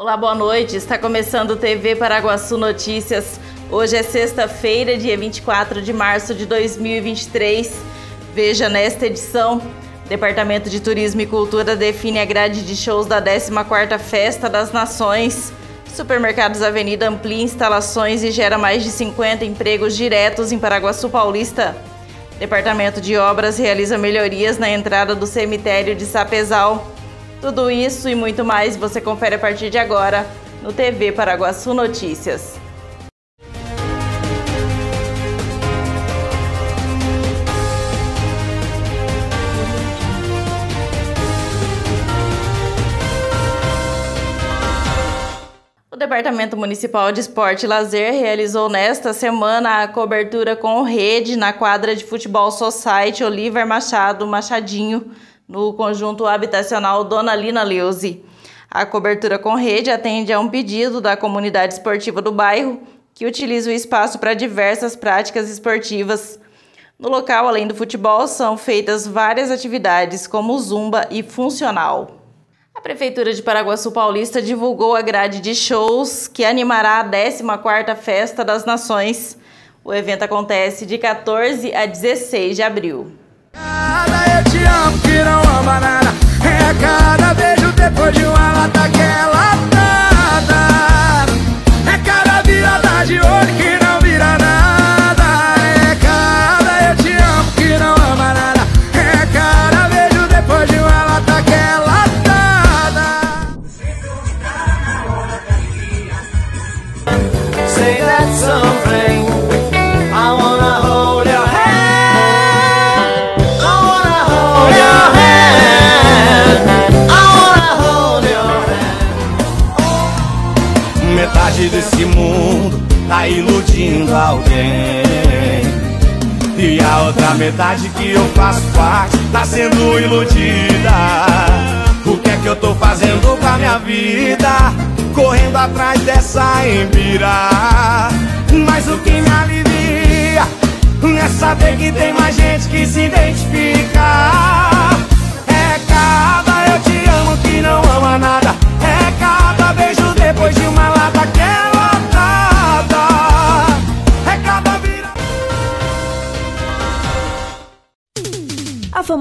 Olá, boa noite. Está começando o TV Paraguaçu Notícias. Hoje é sexta-feira, dia 24 de março de 2023. Veja nesta edição: Departamento de Turismo e Cultura define a grade de shows da 14ª Festa das Nações. Supermercados Avenida amplia instalações e gera mais de 50 empregos diretos em Paraguaçu Paulista. Departamento de Obras realiza melhorias na entrada do cemitério de Sapezal. Tudo isso e muito mais você confere a partir de agora no TV Paraguaçu Notícias. O Departamento Municipal de Esporte e Lazer realizou nesta semana a cobertura com rede na quadra de futebol Society Oliver Machado Machadinho no conjunto habitacional Dona Lina Leuze. A cobertura com rede atende a um pedido da comunidade esportiva do bairro, que utiliza o espaço para diversas práticas esportivas. No local, além do futebol, são feitas várias atividades, como zumba e funcional. A Prefeitura de Paraguaçu Paulista divulgou a grade de shows que animará a 14ª Festa das Nações. O evento acontece de 14 a 16 de abril eu te amo que não ama nada É cada beijo depois de uma lata que é latada. É cada virada de olho que não vira nada. É cada eu te amo que não ama nada. É cada beijo depois de uma lata que é latada. Say that something Metade desse mundo tá iludindo alguém E a outra metade que eu faço parte tá sendo iludida O que é que eu tô fazendo com a minha vida? Correndo atrás dessa embira Mas o que me alivia é saber que tem mais gente que se identifica. É cada eu te amo que não ama nada.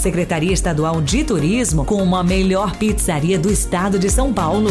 Secretaria Estadual de Turismo como a melhor pizzaria do estado de São Paulo.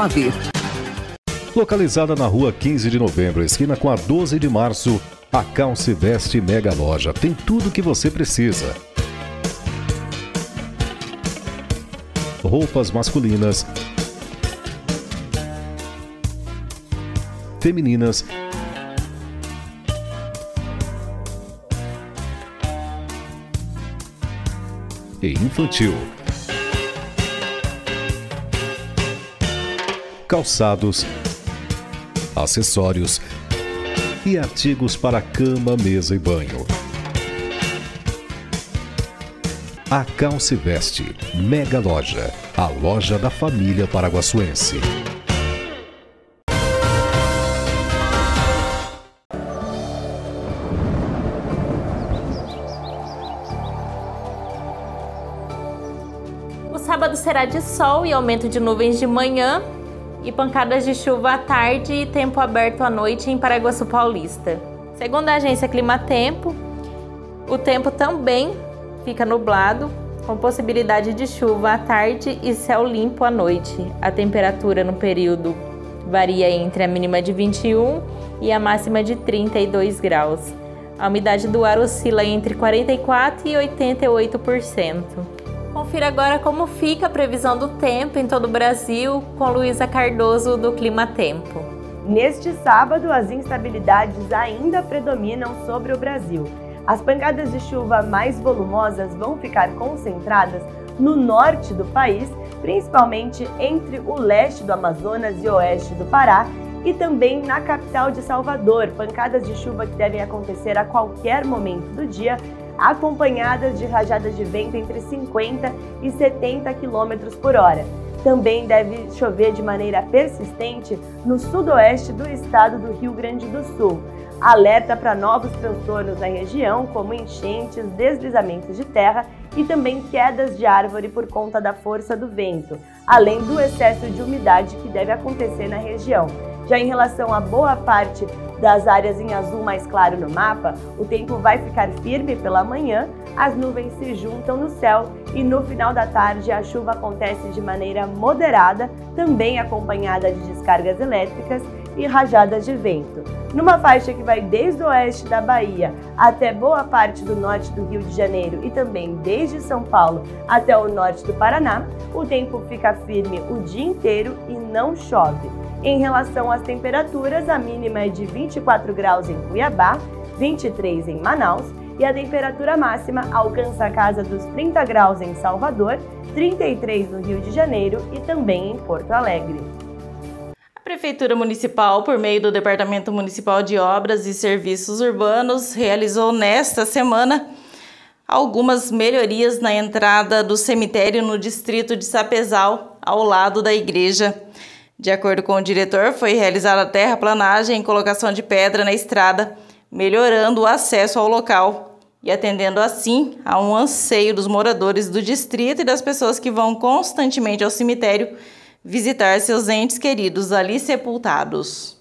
Localizada na rua 15 de novembro, esquina com a 12 de março, a Calce Veste Mega Loja tem tudo o que você precisa. Roupas masculinas, femininas, e infantil. Calçados, acessórios e artigos para cama, mesa e banho. A Calce Veste, Mega Loja, a loja da família paraguaçuense. O sábado será de sol e aumento de nuvens de manhã e pancadas de chuva à tarde e tempo aberto à noite em Paraguaçu Paulista. Segundo a agência Climatempo, o tempo também fica nublado, com possibilidade de chuva à tarde e céu limpo à noite. A temperatura no período varia entre a mínima de 21 e a máxima de 32 graus. A umidade do ar oscila entre 44 e 88%. Confira agora como fica a previsão do tempo em todo o Brasil com Luísa Cardoso do Clima Tempo. Neste sábado, as instabilidades ainda predominam sobre o Brasil. As pancadas de chuva mais volumosas vão ficar concentradas no norte do país, principalmente entre o leste do Amazonas e oeste do Pará, e também na capital de Salvador. Pancadas de chuva que devem acontecer a qualquer momento do dia, acompanhadas de rajadas de vento entre 50 e 70 km por hora. Também deve chover de maneira persistente no sudoeste do estado do Rio Grande do Sul alerta para novos transtornos na região, como enchentes, deslizamentos de terra e também quedas de árvore por conta da força do vento, além do excesso de umidade que deve acontecer na região. Já em relação a boa parte das áreas em azul mais claro no mapa, o tempo vai ficar firme pela manhã, as nuvens se juntam no céu e no final da tarde a chuva acontece de maneira moderada, também acompanhada de descargas elétricas e rajadas de vento. Numa faixa que vai desde o oeste da Bahia até boa parte do norte do Rio de Janeiro e também desde São Paulo até o norte do Paraná, o tempo fica firme o dia inteiro e não chove. Em relação às temperaturas, a mínima é de 24 graus em Cuiabá, 23 em Manaus e a temperatura máxima alcança a casa dos 30 graus em Salvador, 33 no Rio de Janeiro e também em Porto Alegre. Prefeitura Municipal, por meio do Departamento Municipal de Obras e Serviços Urbanos, realizou nesta semana algumas melhorias na entrada do cemitério no distrito de Sapezal, ao lado da igreja. De acordo com o diretor, foi realizada terraplanagem e colocação de pedra na estrada, melhorando o acesso ao local e atendendo assim a um anseio dos moradores do distrito e das pessoas que vão constantemente ao cemitério visitar seus entes queridos ali sepultados.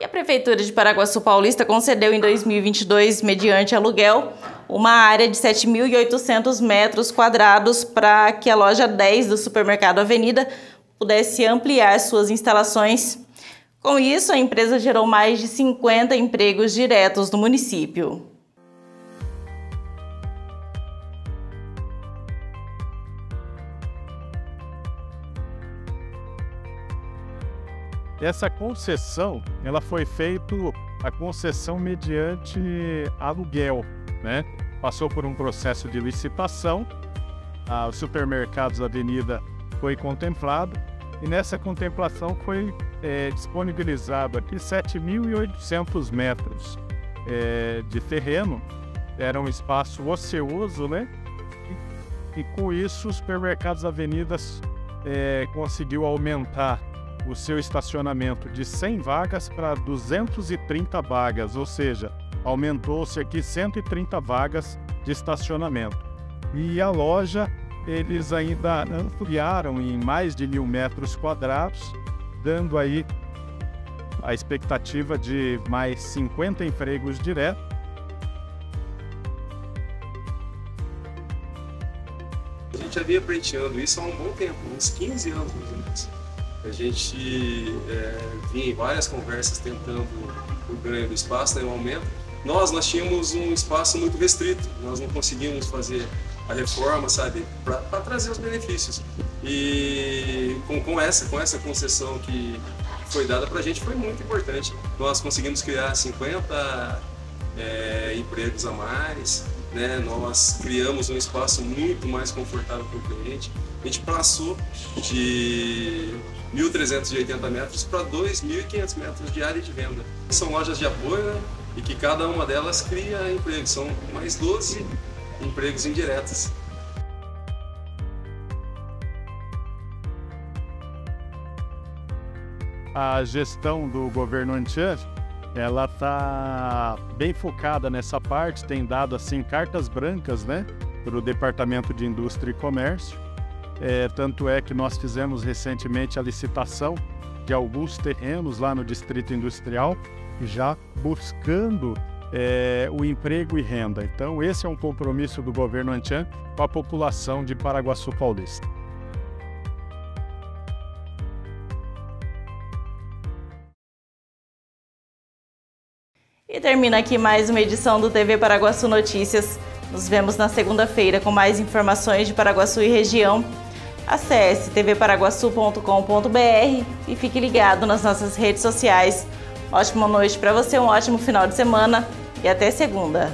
E a Prefeitura de Paraguaçu Paulista concedeu em 2022, mediante aluguel, uma área de 7.800 metros quadrados para que a loja 10 do supermercado Avenida pudesse ampliar suas instalações. Com isso, a empresa gerou mais de 50 empregos diretos no município. Essa concessão, ela foi feita a concessão mediante aluguel, né? Passou por um processo de licitação, a, os supermercados Avenida foi contemplado e nessa contemplação foi é, disponibilizado aqui 7.800 metros é, de terreno, era um espaço ocioso, né? E, e com isso os supermercados Avenidas é, conseguiu aumentar o seu estacionamento de 100 vagas para 230 vagas, ou seja, aumentou-se aqui 130 vagas de estacionamento. E a loja, eles ainda ampliaram em mais de mil metros quadrados, dando aí a expectativa de mais 50 empregos diretos. A gente já vinha pleiteando isso há um bom tempo, uns 15 anos mais ou menos. A gente é, vinha em várias conversas tentando o ganho do espaço, né, o aumento. Nós, nós tínhamos um espaço muito restrito, nós não conseguimos fazer a reforma, sabe, para trazer os benefícios. E com, com, essa, com essa concessão que foi dada para a gente foi muito importante. Nós conseguimos criar 50 é, empregos a mais, né? Nós criamos um espaço muito mais confortável para o cliente. A gente passou de 1.380 metros para 2.500 metros de área de venda. São lojas de apoio né? e que cada uma delas cria empregos. São mais 12 empregos indiretos. A gestão do governo Anchan, ela está bem focada nessa parte, tem dado assim cartas brancas, né, para o Departamento de Indústria e Comércio. É, tanto é que nós fizemos recentemente a licitação de alguns terrenos lá no Distrito Industrial, já buscando é, o emprego e renda. Então, esse é um compromisso do governo Anchan com a população de Paraguaçu Paulista. E termina aqui mais uma edição do TV Paraguaçu Notícias. Nos vemos na segunda-feira com mais informações de Paraguaçu e região. Acesse tvparaguaçu.com.br e fique ligado nas nossas redes sociais. Ótima noite para você, um ótimo final de semana e até segunda.